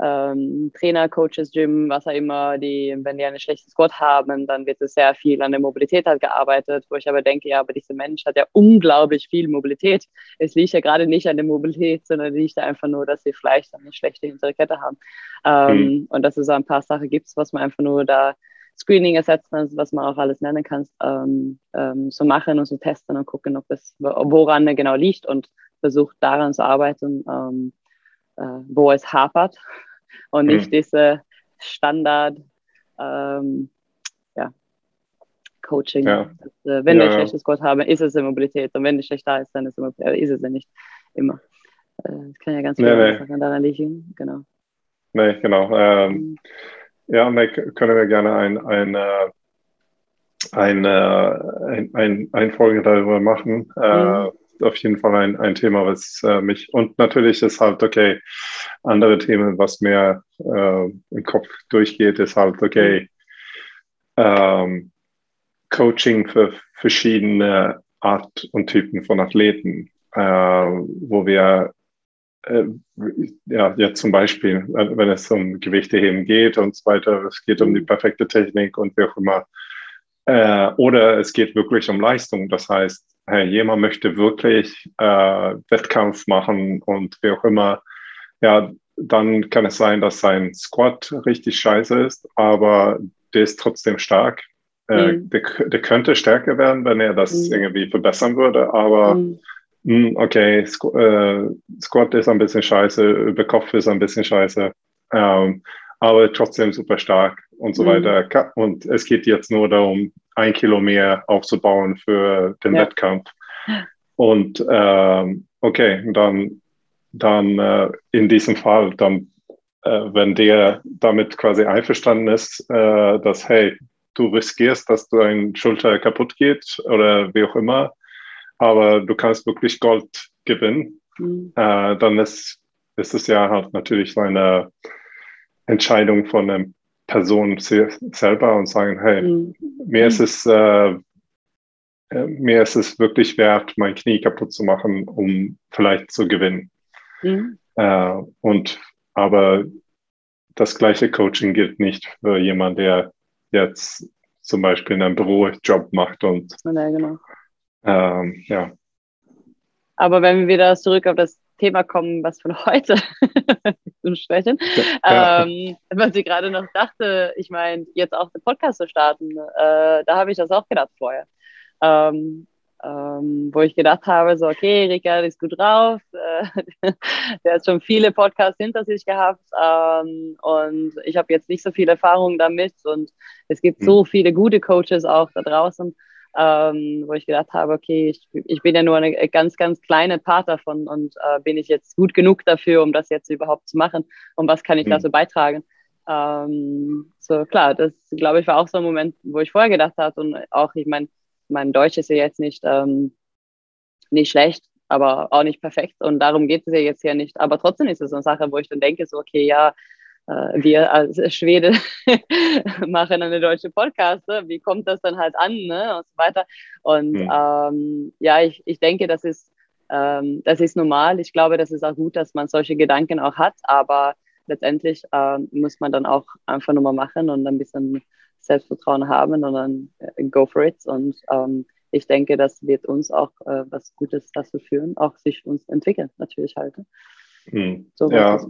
ähm, Trainer, Coaches, Gym, was auch immer, die, wenn die einen schlechten Squat haben, dann wird es sehr viel an der Mobilität halt gearbeitet, wo ich aber denke, ja, aber dieser Mensch hat ja unglaublich viel Mobilität. Es liegt ja gerade nicht an der Mobilität, sondern liegt einfach nur, dass sie vielleicht eine schlechte hintere Kette haben. Ähm, mhm. Und dass es so ein paar Sachen gibt, was man einfach nur da Screening ersetzen, was man auch alles nennen kann, ähm, ähm, so machen und so testen und gucken, ob es, woran er genau liegt und versucht daran zu arbeiten, ähm, äh, wo es hapert und nicht mhm. diese Standard ähm, ja, Coaching. Ja. Dass, äh, wenn ja. ich schlechtes Code habe, ist es in Mobilität und wenn es schlecht da ist, dann ist, es, ist es ja nicht immer. Äh, das kann ja ganz viele nee, Sachen daran liegen, genau. Nee, genau. Ähm, mhm. Ja, nee, können wir gerne ein, ein, äh, ein, ein, ein, ein Folge darüber machen. Äh, mhm auf jeden Fall ein, ein Thema, was äh, mich und natürlich ist halt okay, andere Themen, was mir äh, im Kopf durchgeht, ist halt okay, ähm, Coaching für verschiedene Art und Typen von Athleten, äh, wo wir äh, ja, jetzt zum Beispiel, wenn es um Gewichteheben geht und so weiter, es geht um die perfekte Technik und wie auch immer, äh, oder es geht wirklich um Leistung. Das heißt, hey, jemand möchte wirklich äh, Wettkampf machen und wie auch immer, ja, dann kann es sein, dass sein Squat richtig scheiße ist, aber der ist trotzdem stark. Äh, mhm. der, der, könnte stärker werden, wenn er das mhm. irgendwie verbessern würde, aber mhm. mh, hm, okay, Squ äh, Squat ist ein bisschen scheiße, über Kopf ist ein bisschen scheiße, ähm, aber trotzdem super stark und so mhm. weiter. Und es geht jetzt nur darum, ein Kilo mehr aufzubauen für den ja. Wettkampf. Und ähm, okay, dann, dann äh, in diesem Fall, dann, äh, wenn der damit quasi einverstanden ist, äh, dass, hey, du riskierst, dass dein Schulter kaputt geht oder wie auch immer, aber du kannst wirklich Gold gewinnen, mhm. Äh, dann ist, ist es ja halt natürlich eine Entscheidung von einem Person selber und sagen, hey, mhm. mir ist es äh, äh, mir ist es wirklich wert, mein Knie kaputt zu machen, um vielleicht zu gewinnen. Mhm. Äh, und aber das gleiche Coaching gilt nicht für jemanden, der jetzt zum Beispiel einen Bürojob macht und ja, genau. ähm, ja. Aber wenn wir wieder zurück auf das Thema kommen, was von heute zu sprechen. Ja. Ähm, was ich gerade noch dachte, ich meine, jetzt auch den Podcast zu starten, äh, da habe ich das auch gedacht vorher. Ähm, ähm, wo ich gedacht habe, so, okay, Ricard ist gut drauf, äh, der hat schon viele Podcasts hinter sich gehabt ähm, und ich habe jetzt nicht so viel Erfahrung damit und es gibt hm. so viele gute Coaches auch da draußen ähm, wo ich gedacht habe, okay, ich, ich bin ja nur eine ganz, ganz kleine Part davon und äh, bin ich jetzt gut genug dafür, um das jetzt überhaupt zu machen und was kann ich mhm. dazu beitragen? Ähm, so klar, das glaube ich war auch so ein Moment, wo ich vorher gedacht habe und auch, ich meine, mein Deutsch ist ja jetzt nicht, ähm, nicht schlecht, aber auch nicht perfekt und darum geht es ja jetzt hier nicht. Aber trotzdem ist es so eine Sache, wo ich dann denke, so, okay, ja, wir als Schwede machen eine deutsche Podcast, ne? wie kommt das dann halt an ne? und so weiter. Und mhm. ähm, ja, ich, ich denke, das ist, ähm, das ist normal. Ich glaube, das ist auch gut, dass man solche Gedanken auch hat, aber letztendlich ähm, muss man dann auch einfach nur mal machen und ein bisschen Selbstvertrauen haben und dann äh, go for it. Und ähm, ich denke, das wird uns auch äh, was Gutes dazu führen, auch sich uns entwickeln, natürlich halt. Hm. So ja,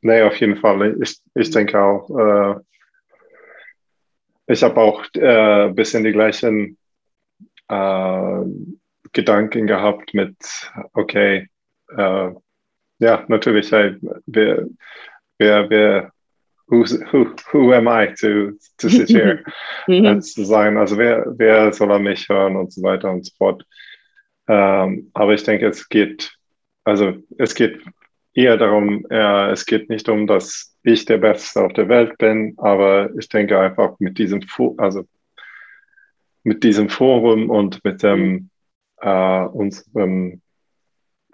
nee, auf jeden Fall. Ich, ich denke auch, äh, ich habe auch äh, ein bisschen die gleichen äh, Gedanken gehabt mit, okay, äh, ja, natürlich, hey, wir, wir, wir who, who am I to, to sit here mhm. zu sagen, also wer, wer soll an mich hören und so weiter und so fort. Ähm, aber ich denke, es geht, also es geht eher darum, äh, es geht nicht um, dass ich der Beste auf der Welt bin, aber ich denke einfach mit diesem, also mit diesem Forum und mit dem äh, unserem,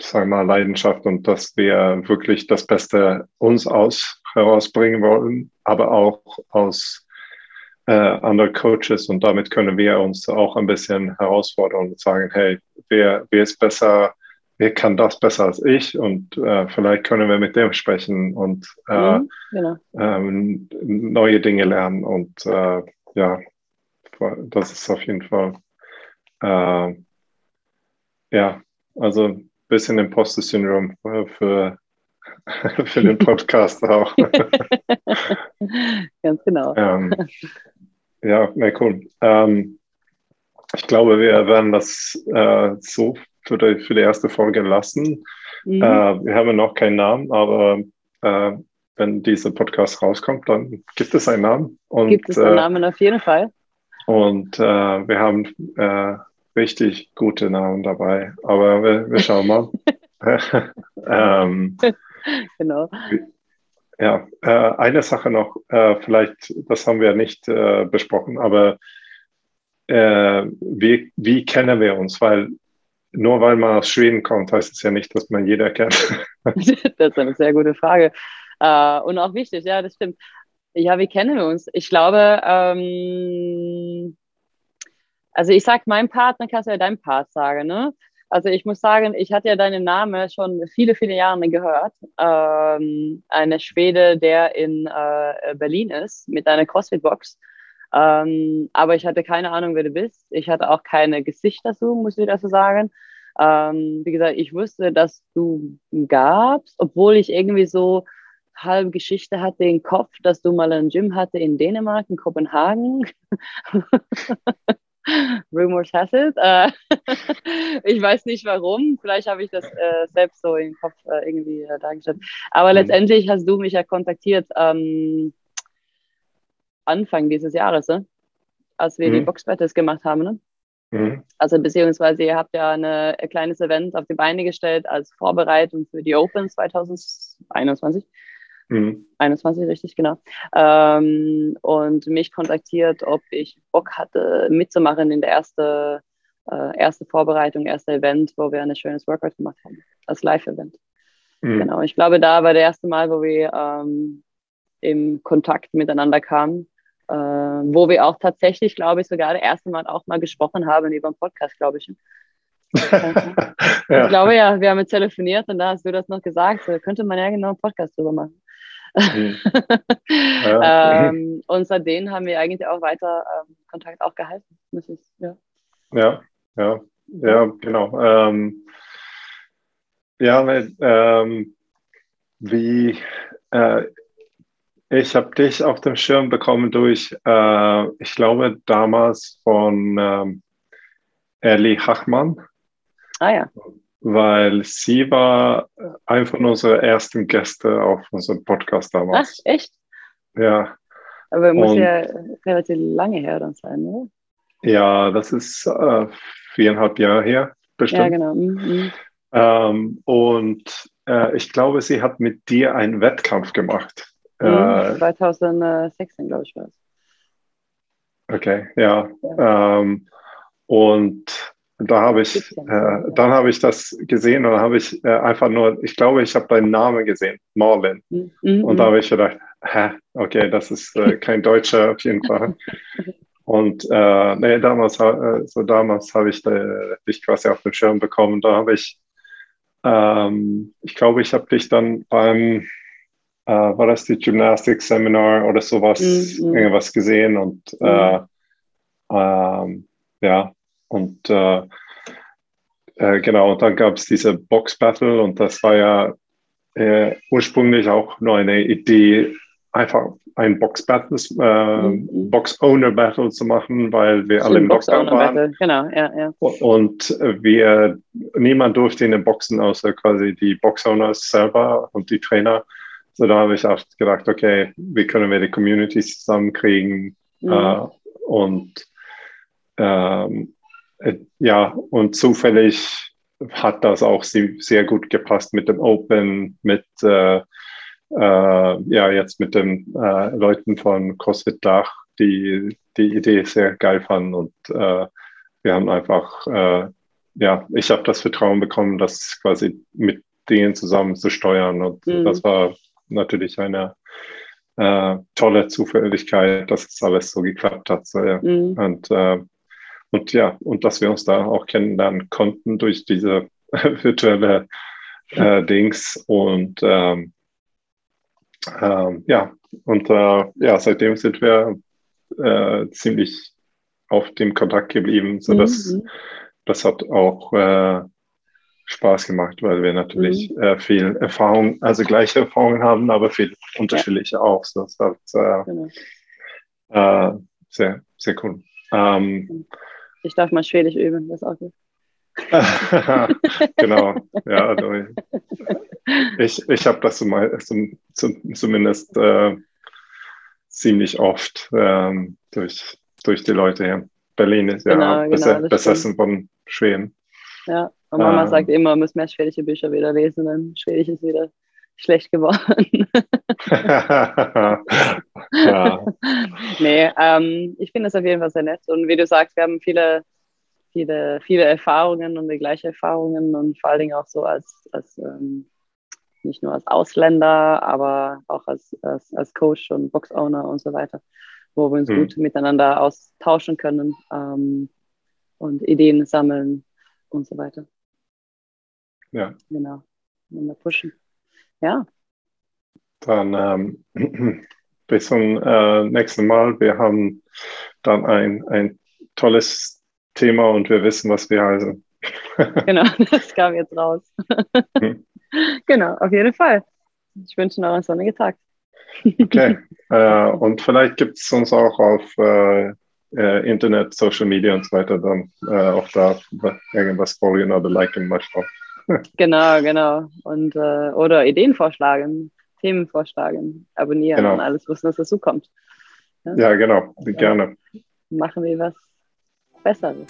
sagen wir mal, Leidenschaft und dass wir wirklich das Beste uns aus herausbringen wollen, aber auch aus äh, anderen Coaches. Und damit können wir uns auch ein bisschen herausfordern und sagen, hey, wer, wer ist besser, wer kann das besser als ich und äh, vielleicht können wir mit dem sprechen und äh, mhm, genau. ähm, neue Dinge lernen und äh, ja, das ist auf jeden Fall äh, ja, also ein bisschen Imposter-Syndrom für, für, für den Podcast auch. Ganz genau. Ähm, ja, na cool. Ähm, ich glaube, wir werden das äh, so für die, für die erste Folge lassen. Mhm. Äh, wir haben noch keinen Namen, aber äh, wenn dieser Podcast rauskommt, dann gibt es einen Namen. Und, gibt es einen äh, Namen auf jeden Fall. Und äh, wir haben äh, richtig gute Namen dabei, aber wir, wir schauen mal. ähm, genau. Ja, äh, eine Sache noch, äh, vielleicht, das haben wir nicht äh, besprochen, aber wie, wie kennen wir uns? Weil nur weil man aus Schweden kommt, heißt es ja nicht, dass man jeder kennt. das ist eine sehr gute Frage. Äh, und auch wichtig, ja, das stimmt. Ja, wie kennen wir uns? Ich glaube, ähm, also ich sag meinem Partner, kannst du ja deinem Part sagen, ne? Also ich muss sagen, ich hatte ja deinen Namen schon viele, viele Jahre gehört. Ähm, eine Schwede, der in äh, Berlin ist, mit einer CrossFit-Box. Ähm, aber ich hatte keine Ahnung, wer du bist. Ich hatte auch keine Gesichter so, muss ich dazu sagen. Ähm, wie gesagt, ich wusste, dass du gabst, obwohl ich irgendwie so halbe Geschichte hatte im Kopf, dass du mal ein Gym hatte in Dänemark, in Kopenhagen. Rumors has it. Äh, ich weiß nicht warum. Vielleicht habe ich das äh, selbst so im Kopf äh, irgendwie äh, dargestellt. Aber mhm. letztendlich hast du mich ja kontaktiert ähm, Anfang dieses Jahres, ne? als wir mhm. die Boxbattles gemacht haben. Ne? Mhm. Also beziehungsweise ihr habt ja eine, ein kleines Event auf die Beine gestellt als Vorbereitung für die Open 2021. Mhm. 21, richtig, genau. Ähm, und mich kontaktiert, ob ich Bock hatte, mitzumachen in der erste, äh, erste Vorbereitung, erste Event, wo wir ein schönes Workout gemacht haben, als Live-Event. Mhm. Genau, ich glaube, da war der erste Mal, wo wir ähm, im Kontakt miteinander kamen, äh, wo wir auch tatsächlich, glaube ich, sogar das erste Mal auch mal gesprochen haben über einen Podcast, glaube ich. ja. Ich glaube ja, wir haben jetzt telefoniert und da hast du das noch gesagt, so könnte man ja genau einen Podcast drüber machen. Mhm. Ja. ähm, und seitdem haben wir eigentlich auch weiter ähm, Kontakt auch gehalten. Das ist, ja. ja, ja, ja, genau. Ähm, ja, ähm, wie äh, ich habe dich auf dem Schirm bekommen durch, äh, ich glaube, damals von ähm, Ellie Hachmann. Ah ja weil sie war eine von unseren ersten Gäste auf unserem Podcast damals. Ach, echt? Ja. Aber muss Und, ja relativ lange her dann sein, oder? Ja, das ist äh, viereinhalb Jahre her, bestimmt. Ja, genau. Mhm. Ähm, und äh, ich glaube, sie hat mit dir einen Wettkampf gemacht. Mhm, äh, 2016, glaube ich, war es. Okay, ja. ja. Ähm, und da habe ich, äh, dann habe ich das gesehen und dann habe ich äh, einfach nur, ich glaube, ich habe deinen Namen gesehen, Marlin. Mhm. Und da habe ich gedacht, hä, okay, das ist äh, kein Deutscher auf jeden Fall. Und äh, nee, damals, äh, so damals habe ich äh, dich quasi auf den Schirm bekommen. Da habe ich, ähm, ich glaube, ich habe dich dann beim, äh, war das die Gymnastik Seminar oder sowas, mhm. irgendwas gesehen und äh, mhm. ähm, ja, und äh, äh, genau, und dann gab es diese Box Battle und das war ja äh, ursprünglich auch nur eine Idee, einfach ein Box Battle, äh, mhm. Box Owner Battle zu machen, weil wir alle im Box Lockdown waren. Battle. Genau, ja, ja. Und wir, niemand durfte in den Boxen außer quasi die Box Owners selber und die Trainer. So da habe ich auch gedacht, okay, wie können wir die Communities zusammenkriegen mhm. äh, und ähm, äh, ja, und zufällig hat das auch sehr gut gepasst mit dem Open, mit äh, äh, ja jetzt mit den äh, Leuten von CrossFit Dach, die die Idee sehr geil fanden und äh, wir haben einfach ja, ich habe das Vertrauen bekommen, das quasi mit denen zusammen zu steuern und mhm. das war natürlich eine äh, tolle Zufälligkeit, dass es alles so geklappt hat. So, ja. Mhm. Und äh, und ja, und dass wir uns da auch kennenlernen konnten durch diese virtuelle äh, Dings. Und ähm, ähm, ja, und äh, ja, seitdem sind wir äh, ziemlich auf dem Kontakt geblieben. So dass, mhm. Das hat auch äh, Spaß gemacht, weil wir natürlich mhm. äh, viel Erfahrung, also gleiche Erfahrungen haben, aber viel unterschiedliche ja. auch. So, das hat, äh, genau. äh, sehr, sehr cool. Ähm. Ich darf mal Schwedisch üben, das ist auch gut. genau, ja. Also ich ich habe das zum, zum, zumindest äh, ziemlich oft ähm, durch, durch die Leute hier. Berlin ist ja genau, genau, besessen von Schweden. Ja, und Mama ähm, sagt immer, man muss mehr schwedische Bücher wieder lesen, dann Schwedisch ist wieder schlecht geworden. ja. Nee, ähm, ich finde es auf jeden Fall sehr nett. Und wie du sagst, wir haben viele, viele, viele Erfahrungen und die gleichen Erfahrungen und vor allen Dingen auch so als, als ähm, nicht nur als Ausländer, aber auch als, als, als Coach und Box-Owner und so weiter, wo wir uns mhm. gut miteinander austauschen können ähm, und Ideen sammeln und so weiter. Ja. Genau. Und pushen. Ja. Dann ähm, bis zum äh, nächsten Mal. Wir haben dann ein, ein tolles Thema und wir wissen, was wir heißen. genau, das kam jetzt raus. hm. Genau, auf jeden Fall. Ich wünsche noch einen sonnigen Tag. okay. Äh, und vielleicht gibt es uns auch auf äh, äh, Internet, Social Media und so weiter dann äh, auch da irgendwas folgen oder liken manchmal. Genau, genau. Und, äh, oder Ideen vorschlagen, Themen vorschlagen, abonnieren genau. und alles, was uns dazu kommt. Ja, ja genau, gerne. Machen wir was Besseres.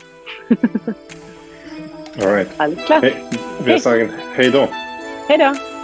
Alright. Alles klar. Hey, wir hey. sagen Hey do. Hey do.